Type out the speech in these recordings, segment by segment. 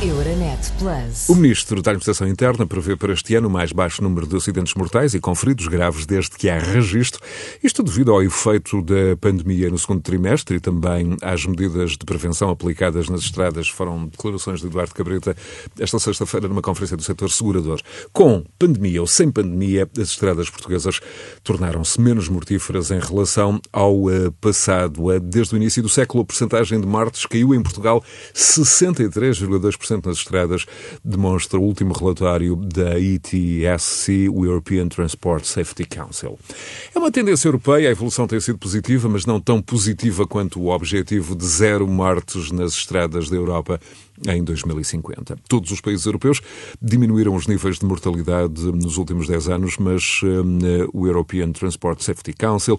Euronet Plus. O Ministro da Administração Interna prevê para este ano o mais baixo número de acidentes mortais e com feridos graves desde que há registro. Isto devido ao efeito da pandemia no segundo trimestre e também às medidas de prevenção aplicadas nas estradas. Foram declarações de Eduardo Cabrita esta sexta-feira numa conferência do setor segurador. Com pandemia ou sem pandemia, as estradas portuguesas tornaram-se menos mortíferas em relação ao uh, passado. Desde o início do século, a percentagem de mortes caiu em Portugal 63,2% nas estradas, demonstra o último relatório da ETSC, o European Transport Safety Council. É uma tendência europeia, a evolução tem sido positiva, mas não tão positiva quanto o objetivo de zero mortes nas estradas da Europa em 2050. Todos os países europeus diminuíram os níveis de mortalidade nos últimos 10 anos, mas uh, o European Transport Safety Council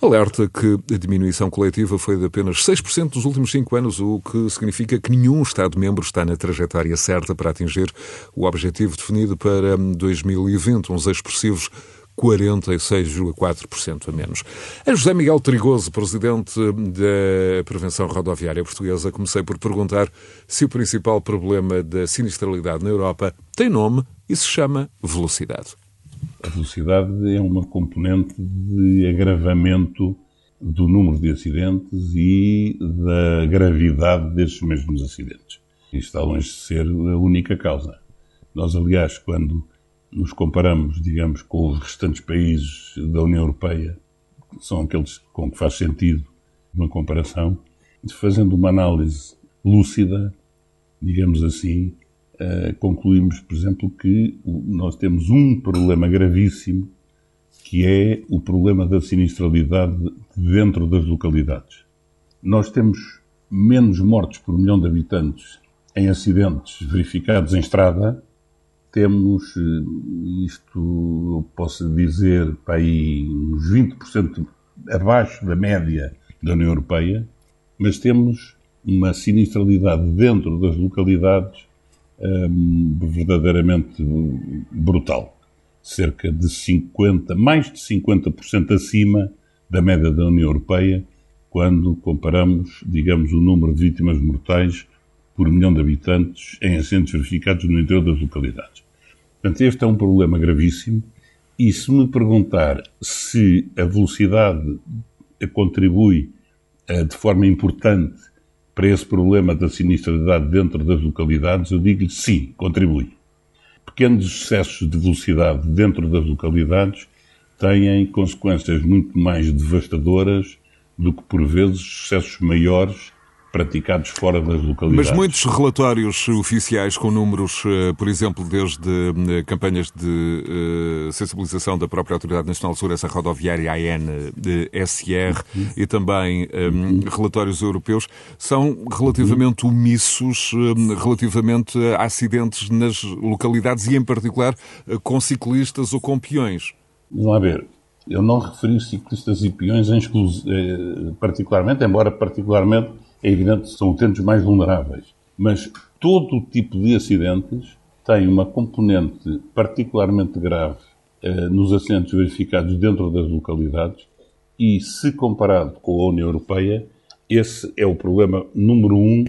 alerta que a diminuição coletiva foi de apenas 6% dos últimos 5 anos, o que significa que nenhum Estado-membro está na trajetória certa para atingir o objetivo definido para 2020, uns expressivos 46,4% a menos. A José Miguel Trigoso, presidente da Prevenção Rodoviária Portuguesa, comecei por perguntar se o principal problema da sinistralidade na Europa tem nome e se chama velocidade. A velocidade é uma componente de agravamento do número de acidentes e da gravidade desses mesmos acidentes. Isto está longe de ser a única causa. Nós, aliás, quando nos comparamos, digamos, com os restantes países da União Europeia, que são aqueles com que faz sentido uma comparação, fazendo uma análise lúcida, digamos assim, uh, concluímos, por exemplo, que nós temos um problema gravíssimo, que é o problema da sinistralidade dentro das localidades. Nós temos menos mortes por milhão de habitantes em acidentes verificados em estrada temos eh, isto, posso dizer, para aí uns 20% abaixo da média da União Europeia, mas temos uma sinistralidade dentro das localidades hum, verdadeiramente brutal. Cerca de 50, mais de 50% acima da média da União Europeia, quando comparamos, digamos, o número de vítimas mortais por milhão de habitantes em acidentes verificados no interior das localidades. Portanto, este é um problema gravíssimo e se me perguntar se a velocidade contribui uh, de forma importante para esse problema da sinistralidade dentro das localidades, eu digo-lhe sim, contribui. Pequenos excessos de velocidade dentro das localidades têm consequências muito mais devastadoras do que, por vezes, excessos maiores praticados fora das localidades. Mas muitos relatórios oficiais com números, eh, por exemplo, desde eh, campanhas de eh, sensibilização da própria Autoridade Nacional de Segurança Rodoviária, ANSR, uhum. e também um, relatórios europeus, são relativamente omissos relativamente a acidentes nas localidades e, em particular, com ciclistas ou com peões. Vamos lá ver. Eu não referi ciclistas e peões em particularmente, embora particularmente é evidente que são utentes mais vulneráveis. Mas todo o tipo de acidentes tem uma componente particularmente grave eh, nos acidentes verificados dentro das localidades e, se comparado com a União Europeia, esse é o problema número um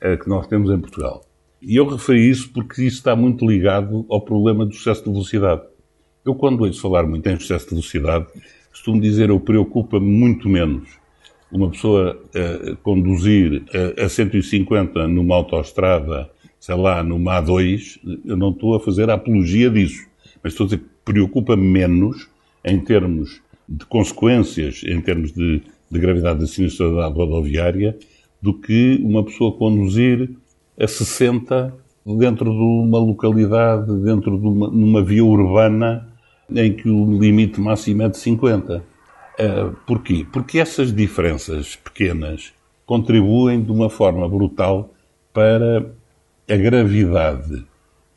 eh, que nós temos em Portugal. E eu referi isso porque isso está muito ligado ao problema do excesso de velocidade. Eu, quando ouço falar muito em excesso de velocidade, costumo dizer eu preocupa-me muito menos uma pessoa uh, conduzir uh, a 150 numa autoestrada, sei lá, numa A2, eu não estou a fazer a apologia disso. Mas estou a dizer que preocupa menos em termos de consequências, em termos de, de gravidade da sinistralidade rodoviária, do que uma pessoa conduzir a 60 dentro de uma localidade, dentro de uma, numa via urbana em que o limite máximo é de 50. Uh, porquê? Porque essas diferenças pequenas contribuem de uma forma brutal para a gravidade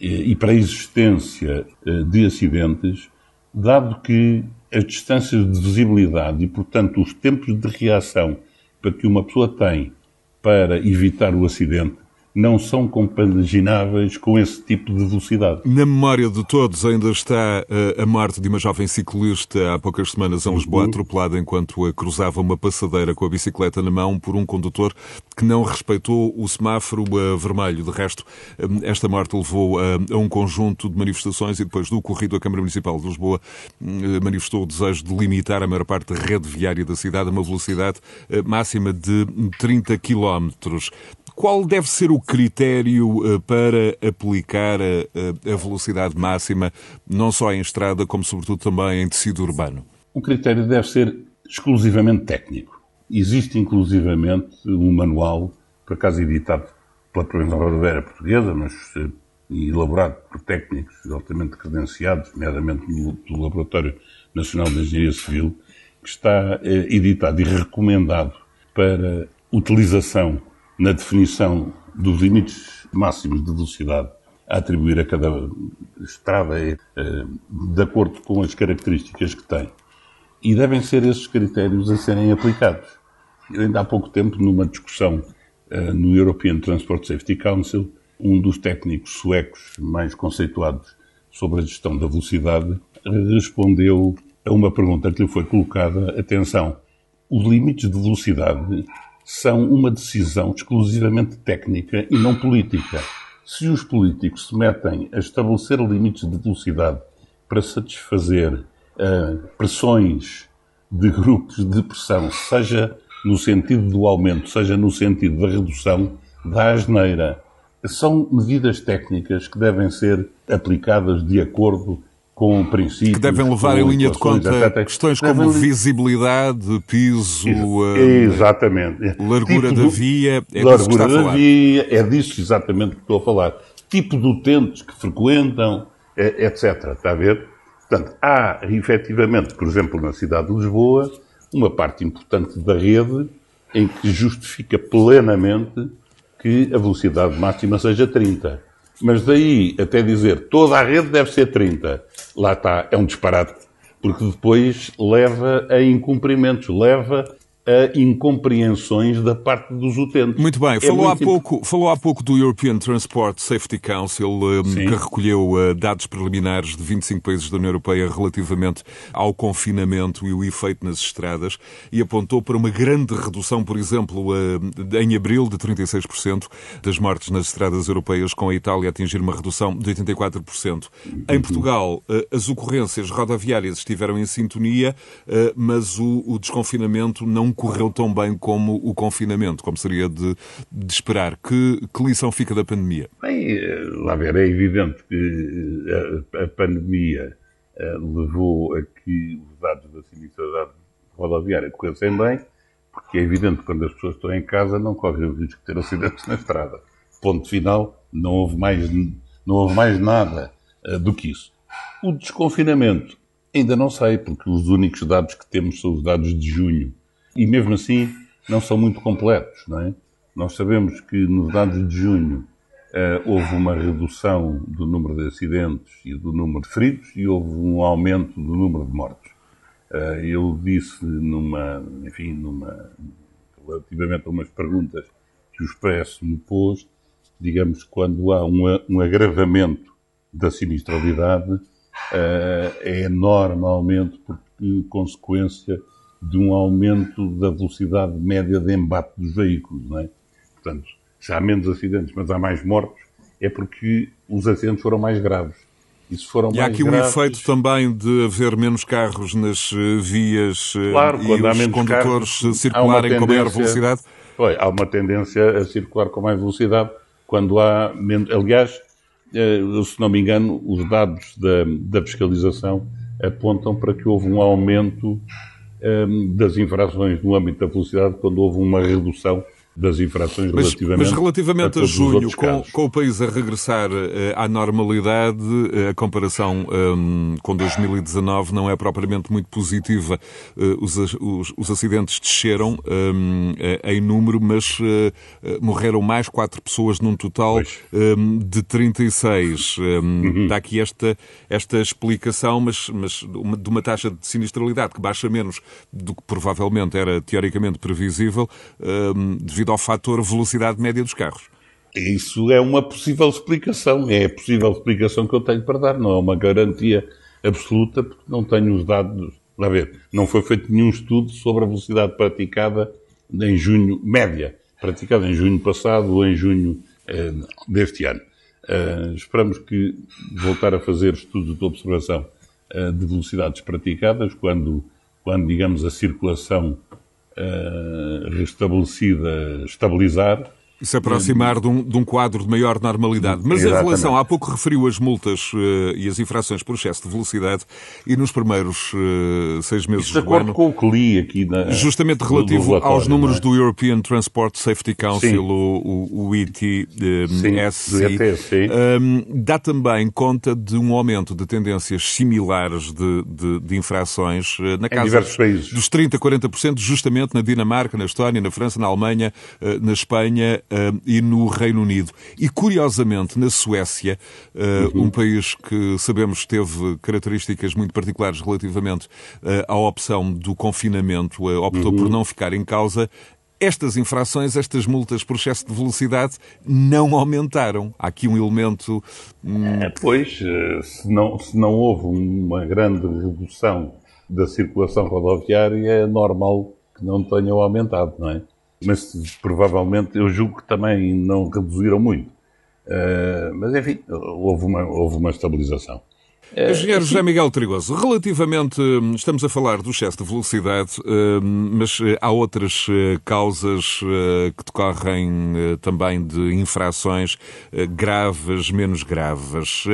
e, e para a existência uh, de acidentes, dado que as distâncias de visibilidade e, portanto, os tempos de reação para que uma pessoa tem para evitar o acidente não são compagináveis com esse tipo de velocidade. Na memória de todos ainda está eh, a morte de uma jovem ciclista há poucas semanas em Lisboa, uhum. atropelada enquanto a cruzava uma passadeira com a bicicleta na mão por um condutor que não respeitou o semáforo eh, vermelho. De resto, eh, esta morte levou a um conjunto de manifestações e depois do ocorrido, a Câmara Municipal de Lisboa manifestou o desejo de limitar a maior parte da rede viária da cidade a uma velocidade máxima de 30 km. Qual deve ser o critério eh, para aplicar a, a velocidade máxima, não só em estrada, como sobretudo também em tecido urbano? O critério deve ser exclusivamente técnico. Existe inclusivamente um manual, por acaso editado pela Província Rodoviária Portuguesa, mas eh, elaborado por técnicos altamente credenciados, nomeadamente do Laboratório Nacional de Engenharia Civil, que está eh, editado e recomendado para utilização na definição dos limites máximos de velocidade a atribuir a cada estrada eh, de acordo com as características que tem. E devem ser esses critérios a serem aplicados. Eu ainda há pouco tempo, numa discussão eh, no European Transport Safety Council, um dos técnicos suecos mais conceituados sobre a gestão da velocidade respondeu a uma pergunta que lhe foi colocada. Atenção, os limites de velocidade são uma decisão exclusivamente técnica e não política. Se os políticos se metem a estabelecer limites de velocidade para satisfazer uh, pressões de grupos de pressão, seja no sentido do aumento, seja no sentido da redução, da asneira, são medidas técnicas que devem ser aplicadas de acordo com princípios. Que devem levar em linha de conta questões como visibilidade, piso, hum, exatamente. largura tipo da via. É largura da via, é disso exatamente que estou a falar. Tipo de utentes que frequentam, é, etc. Está a ver? Portanto, há efetivamente, por exemplo, na cidade de Lisboa, uma parte importante da rede em que justifica plenamente que a velocidade máxima seja 30. Mas daí até dizer toda a rede deve ser 30 lá está, é um disparate, porque depois leva a incumprimentos, leva a incompreensões da parte dos utentes. Muito bem, é falou, muito há pouco, falou há pouco do European Transport Safety Council, um, que recolheu uh, dados preliminares de 25 países da União Europeia relativamente ao confinamento e o efeito nas estradas e apontou para uma grande redução, por exemplo, uh, em abril de 36% das mortes nas estradas europeias, com a Itália a atingir uma redução de 84%. Em Portugal, uh, as ocorrências rodoviárias estiveram em sintonia, mas o desconfinamento não correu tão bem como o confinamento, como seria de, de esperar. Que, que, lição fica da pandemia? Bem, lá ver, é evidente que a, a pandemia uh, levou a que os dados da sinistralidade rodoviária corressem bem, porque é evidente que quando as pessoas estão em casa não correm o risco de ter acidentes na estrada. Ponto final, não houve mais, não houve mais nada do que isso. O desconfinamento, ainda não sei, porque os únicos dados que temos são os dados de junho e mesmo assim não são muito completos, não é? Nós sabemos que nos dados de junho uh, houve uma redução do número de acidentes e do número de feridos e houve um aumento do número de mortos. Uh, eu disse numa, enfim, numa, relativamente a umas perguntas que o Expresso me pôs, digamos, quando há um, um agravamento da sinistralidade, uh, é normalmente por consequência de um aumento da velocidade média de embate dos veículos, não é? Portanto, se há menos acidentes, mas há mais mortos, é porque os acidentes foram mais graves. E, se foram e há aqui graves... um efeito também de haver menos carros nas eh, vias eh, claro, e os condutores carros, circularem com maior velocidade? Foi, há uma tendência a circular com mais velocidade quando há menos... Aliás, eh, se não me engano, os dados da, da fiscalização apontam para que houve um aumento das infrações no âmbito da velocidade quando houve uma redução das infrações mas, relativamente, mas relativamente a, a junho, com, com, o país a regressar uh, à normalidade, uh, a comparação um, com 2019 não é propriamente muito positiva. Uh, os, os, os, acidentes desceram um, em número, mas morreram mais quatro pessoas num total um, de 36. Uhum. Dá aqui esta, esta explicação, mas, mas uma, de uma taxa de sinistralidade que baixa menos do que provavelmente era teoricamente previsível, devido devido ao fator velocidade média dos carros. Isso é uma possível explicação, é a possível explicação que eu tenho para dar, não é uma garantia absoluta, porque não tenho os dados. Lá ver, não foi feito nenhum estudo sobre a velocidade praticada em junho, média, praticada em junho passado ou em junho eh, deste ano. Uh, esperamos que voltar a fazer estudos de observação uh, de velocidades praticadas quando, quando digamos, a circulação uh, restabelecida estabilizar se aproximar de um, de um, quadro de maior normalidade. Mas Exatamente. em relação, há pouco referiu as multas uh, e as infrações por excesso de velocidade e nos primeiros uh, seis meses Isso de acordo ano, com o que li aqui na, Justamente relativo aos números é? do European Transport Safety Council, o, o, o ETSC, um, dá também conta de um aumento de tendências similares de, de, de infrações uh, na casa dos 30% a 40%, justamente na Dinamarca, na Estónia, na França, na Alemanha, na Espanha uh, e no Reino Unido. E, curiosamente, na Suécia, uh, uhum. um país que sabemos teve características muito particulares relativamente uh, à opção do confinamento, optou uhum. por não ficar em causa, estas infrações, estas multas por excesso de velocidade não aumentaram. Há aqui um elemento. Hum... É, pois, se não, se não houve uma grande redução da circulação rodoviária, é normal que não tenham aumentado, não é? Mas provavelmente eu julgo que também não reduziram muito. Uh, mas enfim, houve uma, houve uma estabilização. Eh, Engenheiro José Miguel Trigoso, relativamente, estamos a falar do excesso de velocidade, hum, mas eh, há outras eh, causas que decorrem também de infrações graves, menos graves.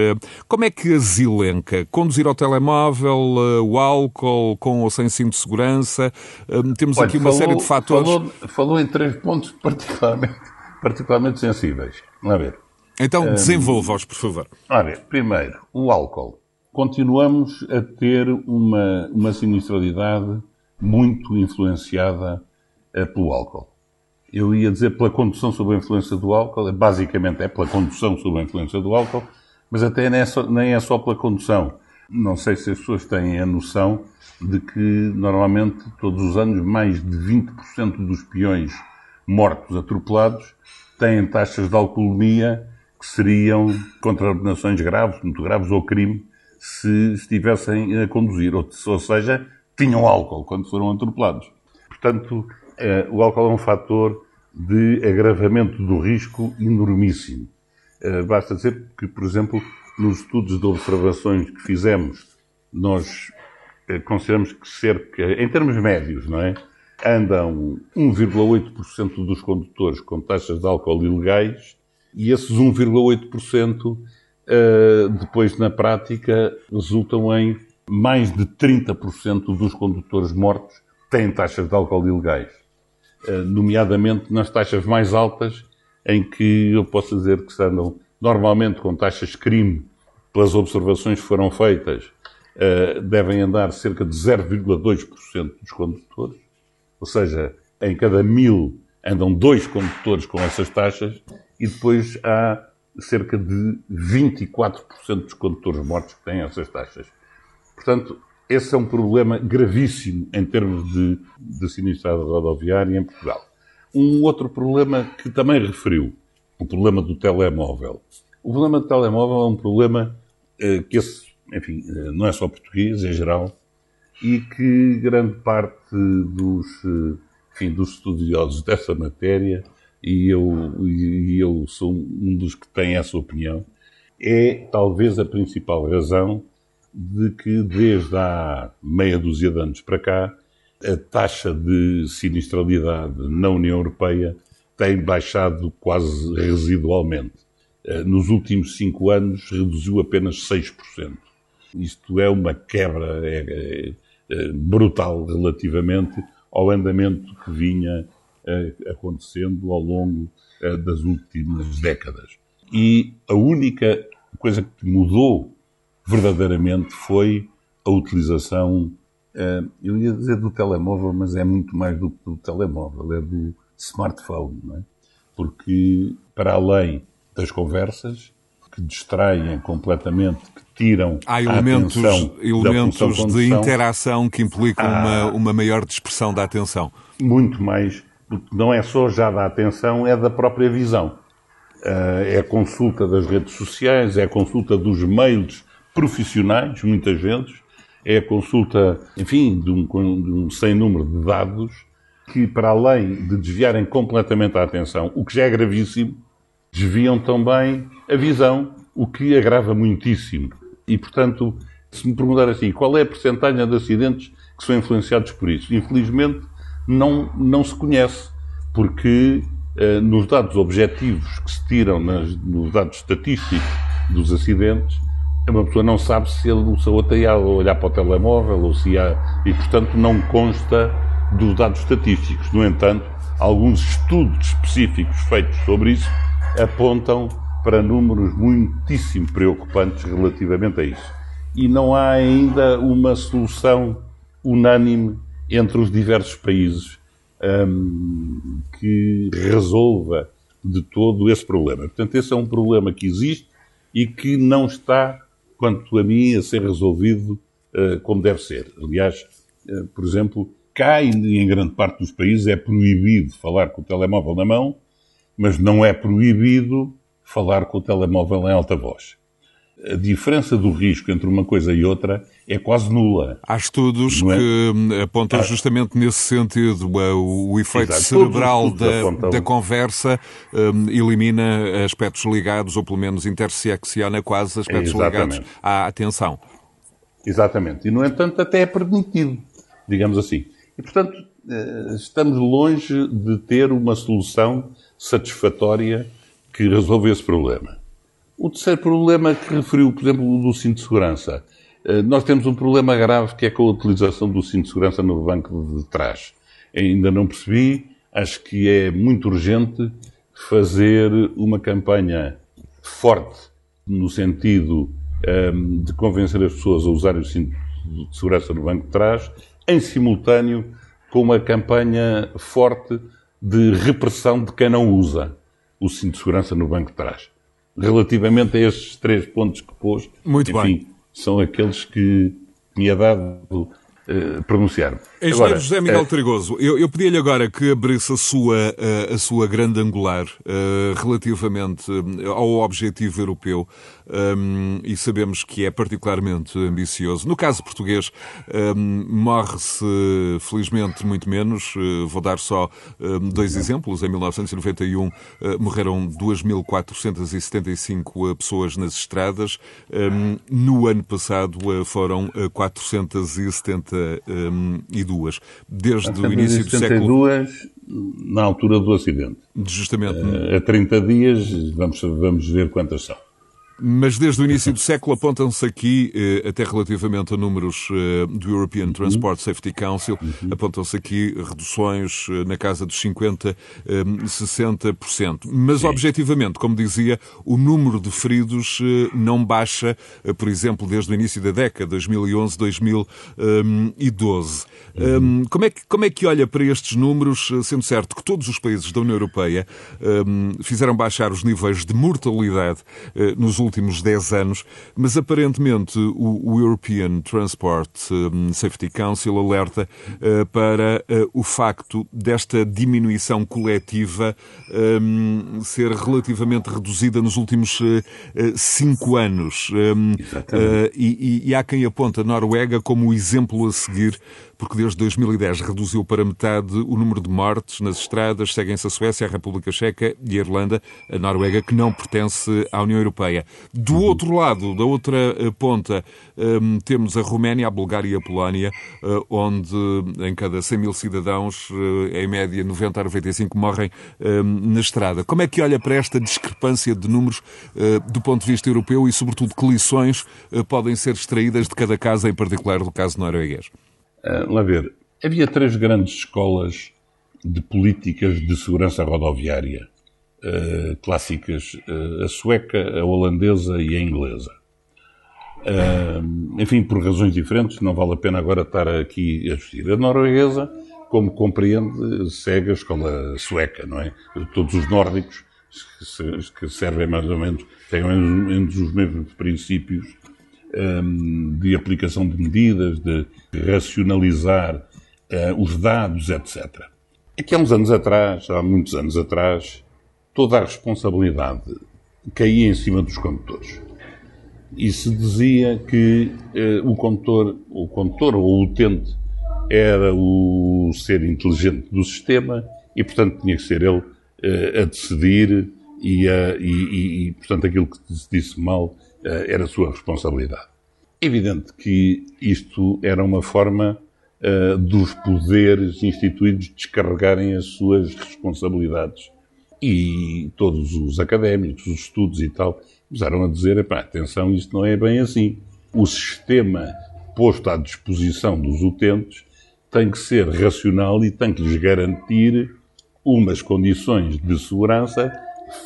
Como é que as elenca? Conduzir ao telemóvel, o álcool, com ou sem cinto de segurança? Temos Olha, aqui uma falou, série de fatores. Falou, falou, em três pontos particularmente, particularmente sensíveis. Vamos ver. Então desenvolva-os, por favor. Ver, primeiro, o álcool continuamos a ter uma, uma sinistralidade muito influenciada uh, pelo álcool. Eu ia dizer pela condução sob a influência do álcool, basicamente é pela condução sob a influência do álcool, mas até nem é só, nem é só pela condução. Não sei se as pessoas têm a noção de que normalmente todos os anos mais de 20% dos peões mortos atropelados têm taxas de alcoolemia que seriam contraordenações graves, muito graves, ou crime, se estivessem a conduzir, ou, ou seja, tinham álcool quando foram atropelados. Portanto, eh, o álcool é um fator de agravamento do risco enormíssimo. Eh, basta dizer que, por exemplo, nos estudos de observações que fizemos, nós eh, consideramos que cerca, em termos médios, não é? Andam 1,8% dos condutores com taxas de álcool ilegais e esses 1,8% eh, depois na prática resultam em mais de 30% dos condutores mortos têm taxas de álcool ilegais. Eh, nomeadamente nas taxas mais altas, em que eu posso dizer que andam normalmente com taxas de crime, pelas observações que foram feitas, eh, devem andar cerca de 0,2% dos condutores. Ou seja, em cada mil andam dois condutores com essas taxas e depois há cerca de 24% dos condutores mortos que têm essas taxas. Portanto, esse é um problema gravíssimo em termos de, de sinistrada rodoviária em Portugal. Um outro problema que também referiu, o problema do telemóvel. O problema do telemóvel é um problema eh, que esse, enfim, eh, não é só português, é geral, e que grande parte dos, eh, enfim, dos estudiosos dessa matéria e eu, e eu sou um dos que tem essa opinião, é talvez a principal razão de que desde há meia dúzia de anos para cá a taxa de sinistralidade na União Europeia tem baixado quase residualmente. Eh, nos últimos cinco anos reduziu apenas 6%. Isto é uma quebra é, é, é, brutal relativamente ao andamento que vinha acontecendo ao longo eh, das últimas décadas. E a única coisa que mudou verdadeiramente foi a utilização, eh, eu ia dizer do telemóvel, mas é muito mais do que do telemóvel, é do smartphone, é? Porque, para além das conversas, que distraem completamente, que tiram Há elementos, elementos de interação que implicam uma, uma maior dispersão da atenção. Muito mais porque não é só já da atenção, é da própria visão. é a consulta das redes sociais, é a consulta dos mails profissionais, muitas vezes, é a consulta, enfim, de um, de um sem número de dados que, para além de desviarem completamente a atenção, o que já é gravíssimo, desviam também a visão, o que agrava muitíssimo. E, portanto, se me perguntar assim, qual é a porcentagem de acidentes que são influenciados por isso? Infelizmente, não, não se conhece, porque eh, nos dados objetivos que se tiram nas, nos dados estatísticos dos acidentes, uma pessoa não sabe se, ele, se a outra ia olhar para o telemóvel ou se ia, e portanto não consta dos dados estatísticos. No entanto, alguns estudos específicos feitos sobre isso apontam para números muitíssimo preocupantes relativamente a isso. E não há ainda uma solução unânime entre os diversos países um, que resolva de todo esse problema. Portanto, esse é um problema que existe e que não está, quanto a mim, a ser resolvido uh, como deve ser. Aliás, uh, por exemplo, cá e em grande parte dos países é proibido falar com o telemóvel na mão, mas não é proibido falar com o telemóvel em alta voz a diferença do risco entre uma coisa e outra é quase nula. Há estudos é? que apontam justamente nesse sentido. O, o efeito Exato. cerebral da, da, conversa um, elimina aspectos ligados, ou pelo menos intersecciona quase aspectos Exatamente. ligados à atenção. Exatamente. E, no entanto, até é permitido, digamos assim. E, portanto, eh, estamos longe de ter uma solução satisfatória que resolva esse problema. O terceiro problema que referiu, por exemplo, do cinto de segurança. Eh, nós temos um problema grave que é com a utilização do cinto de segurança no banco de trás. Ainda não percebi, acho que é muito urgente fazer uma campanha forte no sentido um, ehm, de convencer as pessoas a usarem o cinto de segurança no banco de trás, em simultâneo com uma campanha forte de repressão de quem não usa o cinto de segurança no banco de trás relativamente a estes três pontos que pôs, Muito enfim, bem. são aqueles que me é dado uh, pronunciar. Engenheiro agora, José Miguel é... Trigoso, eu, eu pedi-lhe agora que abrisse a sua, a, a sua grande angular uh, relativamente ao objetivo europeu um, e sabemos que é particularmente ambicioso. No caso português, um, morre-se felizmente muito menos. Uh, vou dar só um, dois exemplos. Em 1991 uh, morreram 2.475 pessoas nas estradas. no ano passado foram 472. Desde o início do século. na altura do acidente. Justamente. Uh, a 30 dias, vamos, vamos ver quantas são. Mas desde o início do século apontam-se aqui, eh, até relativamente a números eh, do European uhum. Transport Safety Council, uhum. apontam-se aqui reduções eh, na casa dos 50, 60%. Mas, Sim. objetivamente, como dizia, o número de feridos não baixa, por exemplo, desde o início da década, 2011, 2012. Uhum. Como, é que, como é que olha para estes números, sendo certo que todos os países da União Europeia fizeram baixar os níveis de mortalidade nos últimos últimos 10 anos, mas aparentemente o, European Transport um, Safety Council alerta uh, para uh, o facto desta diminuição coletiva um, ser relativamente reduzida nos últimos 5 uh, anos. Um, e, e, e há quem aponta a Noruega como o exemplo a seguir porque desde 2010 reduziu para metade o número de mortes nas estradas. Seguem-se a Suécia, a República Checa e a Irlanda, a Noruega, que não pertence à União Europeia. Do uhum. outro lado, da outra eh, ponta, um, temos a Roménia, a Bulgária e a Polónia, uh, onde em cada 100 mil cidadãos, uh, em média 90 a 95 morrem um, na estrada. Como é que olha para esta discrepância de números do ponto de vista europeu e, sobretudo, que lições podem ser extraídas de cada caso, em particular do caso norueguês? Uh, lá ver, havia três grandes escolas de políticas de segurança rodoviária uh, clássicas: uh, a sueca, a holandesa e a inglesa. Enfim, por razões diferentes, não vale a pena agora estar aqui a discutir. A norueguesa, como compreende, segue a escola sueca, não é? Todos os nórdicos que servem mais ou menos, têm mais ou menos os mesmos princípios um, de aplicação de medidas, de racionalizar uh, os dados, etc. Aqui há uns anos atrás, há muitos anos atrás, toda a responsabilidade caía em cima dos condutores. E se dizia que eh, o condutor, o condutor ou o utente era o ser inteligente do sistema e, portanto, tinha que ser ele eh, a decidir e, a, e, e, portanto, aquilo que se disse mal eh, era a sua responsabilidade. Evidente que isto era uma forma uh, dos poderes instituídos descarregarem as suas responsabilidades. E todos os académicos, os estudos e tal, começaram a dizer, atenção, isto não é bem assim. O sistema posto à disposição dos utentes tem que ser racional e tem que lhes garantir umas condições de segurança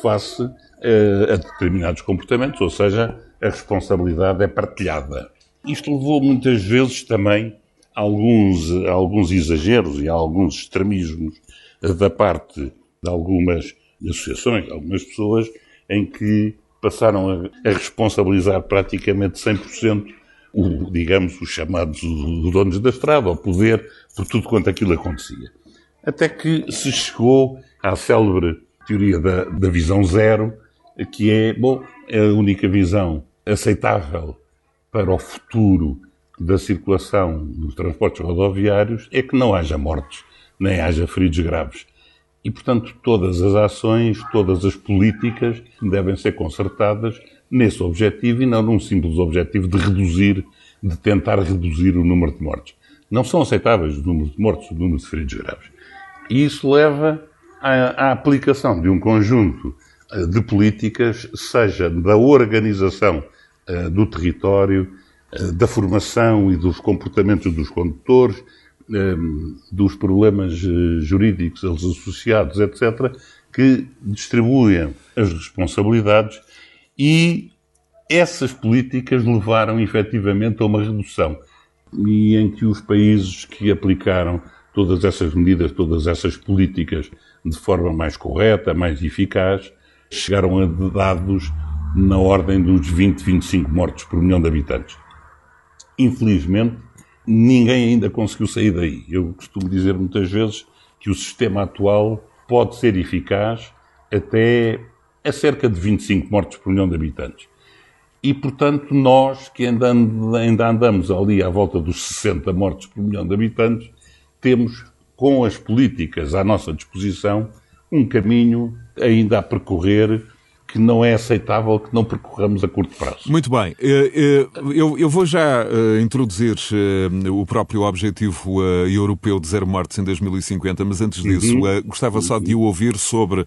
face uh, a determinados comportamentos, ou seja, a responsabilidade é partilhada. Isto levou muitas vezes também alguns, alguns exageros e alguns extremismos da parte de algumas associações, de algumas pessoas, em que passaram a, a responsabilizar praticamente 100% o, digamos, os chamados donos da estrada, o poder, por tudo quanto aquilo acontecia. Até que se chegou à célebre teoria da, da visão zero, que é, bom, é a única visão aceitável para o futuro da circulação dos transportes rodoviários é que não haja mortes, nem haja feridos graves. E, portanto, todas as ações, todas as políticas devem ser consertadas nesse objetivo e não num simples objetivo de reduzir, de tentar reduzir o número de mortes. Não são aceitáveis o número de mortes, o número de feridos graves. E isso leva à, à aplicação de um conjunto eh, de políticas, seja da organização do território, uh, da formação e dos comportamentos dos condutores, uh, dos problemas jurídicos associados, etc., que distribuem as responsabilidades e essas políticas levaram efetivamente a uma redução e em que os países que aplicaram todas essas medidas, todas essas políticas de forma mais correta, mais eficaz, chegaram a dados na ordem dos 20, 25 mortos por milhão de habitantes. Infelizmente, ninguém ainda conseguiu sair daí. Eu costumo dizer muitas vezes que o sistema atual pode ser eficaz até a cerca de 25 mortos por milhão de habitantes. E, portanto, nós que ainda andamos ali à volta dos 60 mortos por milhão de habitantes, temos, com as políticas à nossa disposição, um caminho ainda a percorrer que não é aceitável que não percorramos a curto prazo. Muito bem. Eh, eh, eu, vou já eh, introduzir o próprio objetivo europeu de zero mortes em 2050, mas antes disso, uhum. gostava só de o ouvir sobre,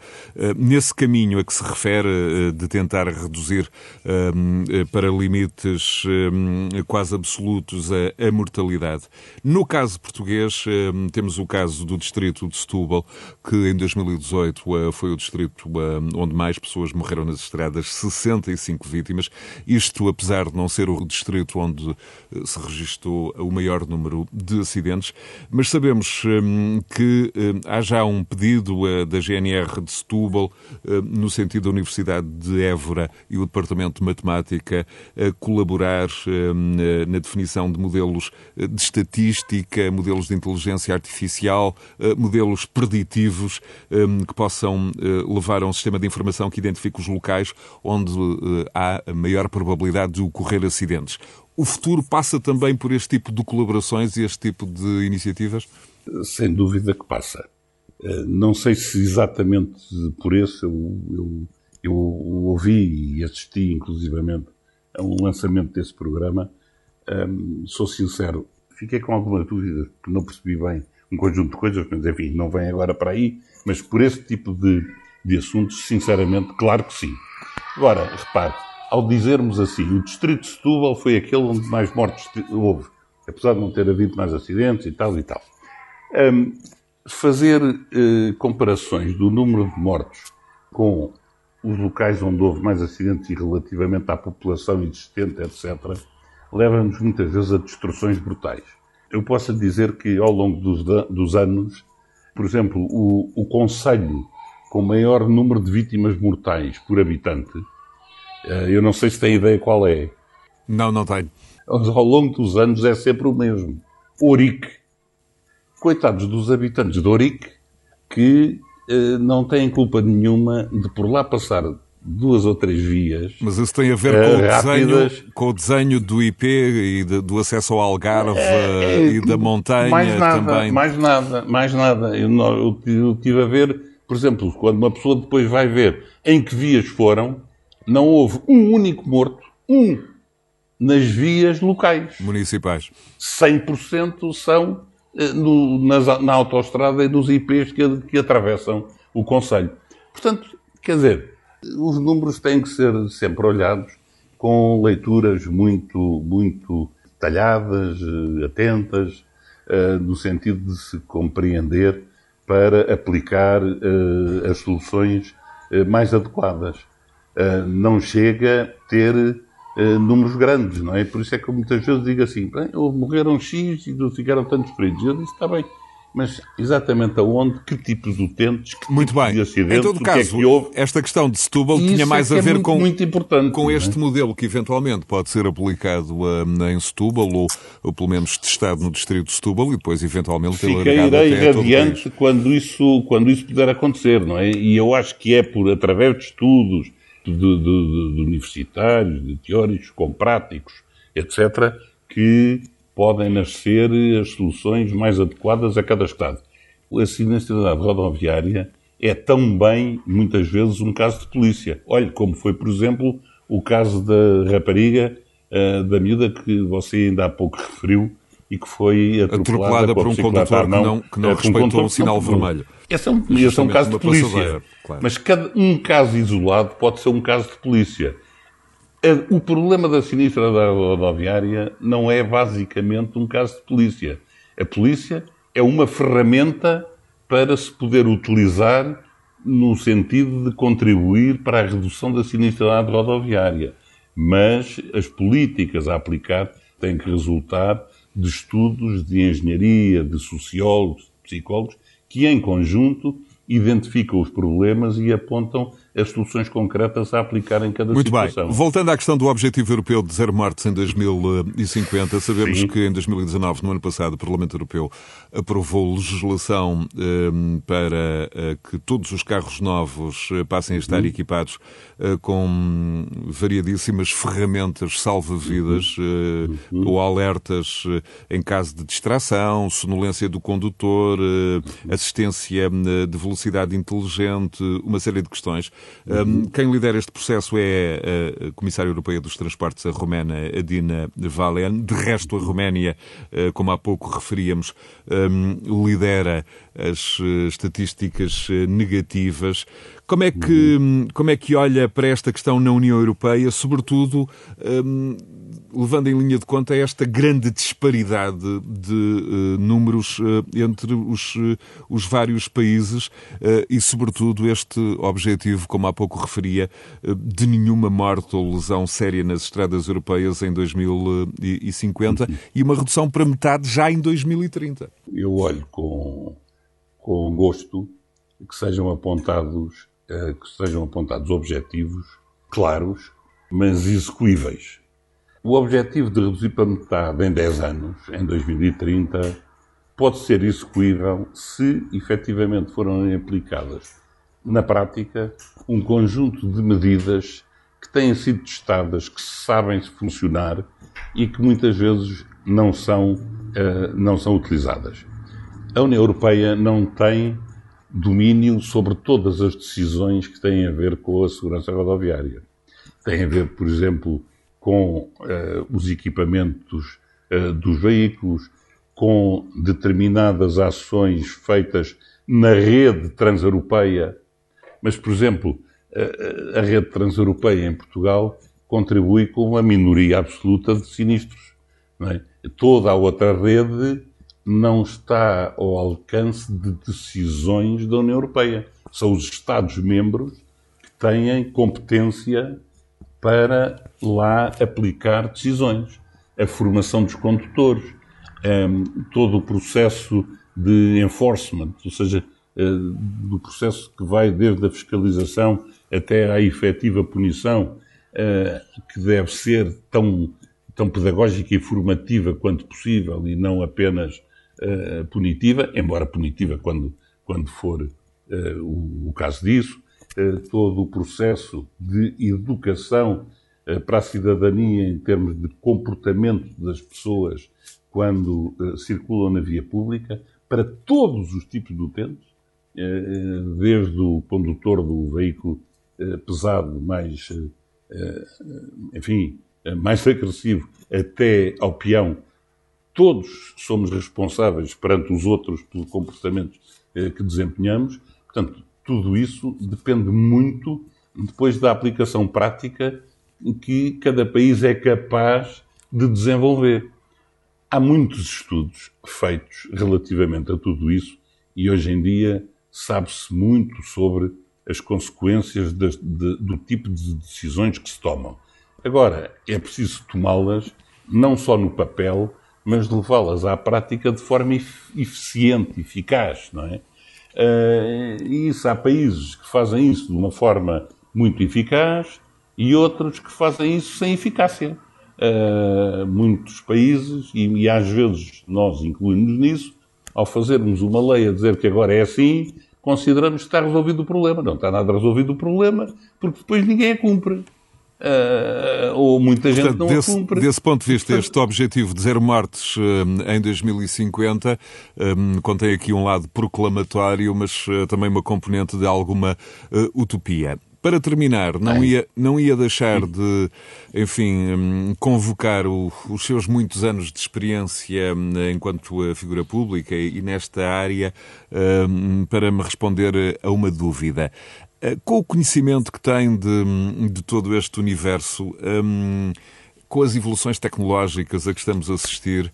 nesse caminho a que se refere, de tentar reduzir para limites quase absolutos a, mortalidade. No caso português, temos o caso do distrito de Setúbal, que em 2018 foi o distrito onde mais pessoas morreram morreram nas estradas 65 vítimas. Isto, apesar de não ser o distrito onde eh, se registrou o maior número de acidentes, mas sabemos hum, que hum, há já um pedido uh, da GNR de Setúbal, uh, no sentido da Universidade de Évora e o Departamento de Matemática, a colaborar hum, na definição de modelos de estatística, modelos de inteligência artificial, modelos preditivos que possam levar a um sistema de informação que identifique os locais onde uh, há a maior probabilidade de ocorrer acidentes. O futuro passa também por este tipo de colaborações e este tipo de iniciativas? Sem dúvida que passa. Uh, não sei se exatamente por isso eu, eu, eu ouvi e assisti inclusivamente a um lançamento desse programa. Sou sincero, fiquei com alguma dúvida, porque não percebi bem um conjunto de coisas, mas enfim, não vem agora para aí, mas por esse tipo de, de assuntos, sinceramente, claro que sim. Agora, repare, ao dizermos assim, o distrito de Setúbal foi aquele onde mais mortes houve, apesar de não ter havido mais acidentes e tal e tal. Um, fazer uh, comparações do número de mortos com os locais onde houve mais acidentes e relativamente à população existente, etc., leva-nos muitas vezes a destruções brutais. Eu posso dizer que ao longo dos, dos anos, por exemplo, o, o Conselho com maior número de vítimas mortais por habitante. Eh, eu não sei se tem ideia qual é. Não, não tenho. Ao longo dos anos é sempre o mesmo. Ourique. Coitados dos habitantes de Ourique que eh, não têm culpa nenhuma de por lá passar duas ou três vias. Mas isso tem a ver com, o, desenho, com o desenho do IP e de, do acesso ao Algarve é, é, e da montanha mais nada, também. Mais nada, mais nada. Eu, eu, eu tive a ver, por exemplo, quando uma pessoa depois vai ver em que vias foram, não houve um único morto, um, nas vias locais. Municipais. 100% são eh, no, nas, na autoestrada e nos IPs que, que atravessam o Conselho. Portanto, quer dizer, os números têm que ser sempre olhados com leituras muito, muito detalhadas, eh, atentas, eh, no sentido de se compreender para aplicar eh, as soluções mais adequadas. Não chega a ter números grandes, não é? Por isso é que muitas vezes digo assim, morreram X e ficaram tantos feridos. Eu disse, está bem, mas exatamente aonde, que tipos de utentes, que muito tipo bem. de acidentes, em todo caso, que é que houve. esta questão de Setúbal tinha mais é a ver muito, com, muito com este é? modelo que eventualmente pode ser aplicado uh, em Setúbal ou, ou, pelo menos testado no distrito de Setúbal e depois eventualmente Ficarei radiante quando isso, quando isso puder acontecer, não é? E eu acho que é por, através de estudos de, de, de, de universitários, de teóricos, com práticos, etc., que podem nascer as soluções mais adequadas a cada Estado a sinistralidade rodoviária é também, muitas vezes, um caso de polícia. Olhe, como foi, por exemplo, o caso da rapariga, uh, da miúda que você ainda há pouco referiu e que foi atropelada, atropelada por um condutor que não, que não respeitou um, um sinal vermelho. Esse é um, esse é um caso de polícia. Claro. Mas cada, um caso isolado pode ser um caso de polícia. O problema da sinistra rodoviária não é basicamente um caso de polícia. A polícia é uma ferramenta para se poder utilizar no sentido de contribuir para a redução da sinistralidade rodoviária. Mas as políticas a aplicar têm que resultar de estudos de engenharia, de sociólogos, de psicólogos, que em conjunto identificam os problemas e apontam as soluções concretas a aplicar em cada Muito situação. Muito bem. Voltando à questão do Objetivo Europeu de zero mortes em 2050, sabemos Sim. que em 2019, no ano passado, o Parlamento Europeu aprovou legislação um, para uh, que todos os carros novos uh, passem a estar uhum. equipados uh, com variadíssimas ferramentas salva-vidas uhum. uhum. ou alertas em caso de distração, sonolência do condutor, uhum. assistência de velocidade inteligente, uma série de questões. Uhum. Quem lidera este processo é a Comissária Europeia dos Transportes, a romena Adina Valen. De resto, a Roménia, eh, como há pouco referíamos, lidera as eh, estatísticas eh, negativas. Como é que, como é que olha para esta questão na União Europeia, sobretudo um, levando em linha de conta esta grande disparidade de uh, números uh, entre os, uh, os vários países e, sobretudo, este objetivo, como há pouco referia, de nenhuma morte ou lesão séria nas estradas europeias em 2050 uhum. e uma redução para metade já em 2030? Eu olho com, com gosto que sejam apontados que sejam apontados objetivos claros, mas execuíveis. O objetivo de reduzir para metade em 10 anos, em 2030, pode ser execuível se efetivamente forem aplicadas na prática um conjunto de medidas que têm sido testadas, que sabem funcionar e que muitas vezes não são, uh, não são utilizadas. A União Europeia não tem domínio sobre todas as decisões que têm a ver com a segurança rodoviária. Tem a ver, por exemplo, com uh, os equipamentos uh, dos veículos, com determinadas ações feitas na rede transeuropeia. Mas, por exemplo, uh, a rede transeuropeia em Portugal contribui com uma minoria absoluta de sinistros. É? Toda a outra rede não está ao alcance de decisões da União Europeia. São os Estados-membros que têm competência para lá aplicar decisões. A formação dos condutores, ehm, todo o processo de enforcement, ou seja, uh, do processo que vai desde a fiscalização até à efetiva punição, uh, que deve ser tão, tão pedagógica e formativa quanto possível e não apenas uh, punitiva, embora punitiva quando, quando for o, o, caso disso, todo o processo de educação para a cidadania em termos de comportamento das pessoas quando circulam na via pública, para todos os tipos de utentes, desde o condutor do veículo pesado mais, enfim, mais agressivo, até ao peão, todos somos responsáveis perante os outros pelo comportamento que desempenhamos. Portanto, tudo isso depende muito depois da aplicação prática que cada país é capaz de desenvolver. Há muitos estudos feitos relativamente a tudo isso e hoje em dia sabe-se muito sobre as consequências de, de, do tipo de decisões que se tomam. Agora, é preciso tomá-las não só no papel, mas levá-las à prática de forma eficiente, eficaz, não é? Uh, e isso há países que fazem isso de uma forma muito eficaz e outros que fazem isso sem eficácia. Uh, muitos países, e, e, às vezes nós incluímos nisso, ao fazermos uma lei a dizer que agora é assim, consideramos que está resolvido o problema. Não está nada resolvido o problema, porque depois ninguém a cumpre. Uh, ou muita gente Portanto, não desse, cumpre. Desse ponto de vista, este objetivo de zero mortes uh, em 2050 um, contém aqui um lado proclamatório, mas uh, também uma componente de alguma utopia. Para terminar, não ia, não ia deixar de, enfim, hum, convocar o, os seus muitos anos de experiência hum, enquanto figura pública e, nesta área para me responder a uma dúvida. Eh, com o conhecimento que tem de, de todo este universo, com as evoluções tecnológicas a que estamos a assistir,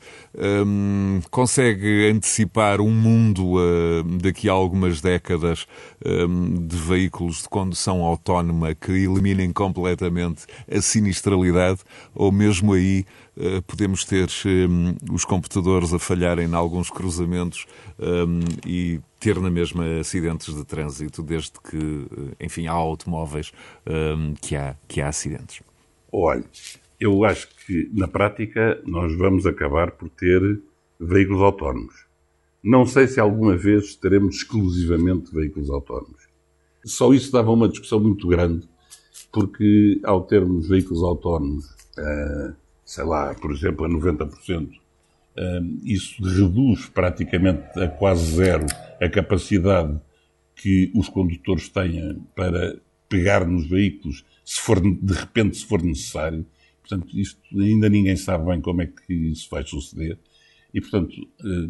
um, consegue antecipar um mundo uh, daqui a algumas décadas um, de veículos de condução autónoma que eliminem completamente a sinistralidade? Ou mesmo aí uh, podemos ter um, os computadores a falharem em alguns cruzamentos hum, e ter na mesma acidentes de trânsito, desde que, enfim, há automóveis que, há, que há acidentes? Olha, eu acho que na prática nós vamos acabar por ter veículos autónomos. Não sei se alguma vez teremos exclusivamente veículos autónomos. Só isso dava uma discussão muito grande, porque ao termos veículos autónomos, uh, sei lá, por exemplo, a 90%, isso reduz praticamente a quase zero a capacidade que os condutores tenham para pegar nos veículos se for, de repente, se for necessário. Portanto, isto ainda ninguém sabe bem como é que isso vai suceder. E, portanto,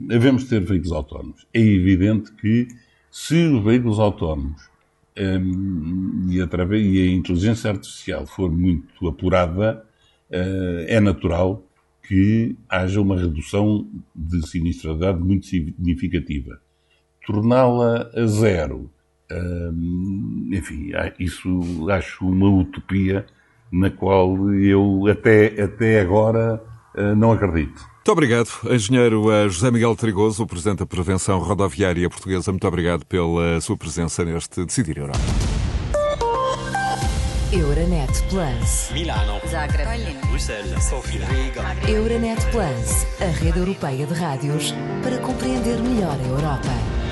devemos ter veículos autónomos. É evidente que se os veículos autónomos um, e, através, e a inteligência artificial for muito apurada, uh, é natural que haja uma redução de sinistralidade muito significativa. Torná-la a zero, hum, enfim, isso acho uma utopia na qual eu até, até agora uh, não acredito. Muito obrigado, Engenheiro eh, José Miguel Trigoso, o Presidente da Prevenção Rodoviária Portuguesa. Muito obrigado pela sua presença neste Decidir Europa. Euronet Plus. Milano. Zagreb. Bruxelas. Sofia. Riga. Euronet Plus, a rede europeia de rádios para compreender melhor a Europa.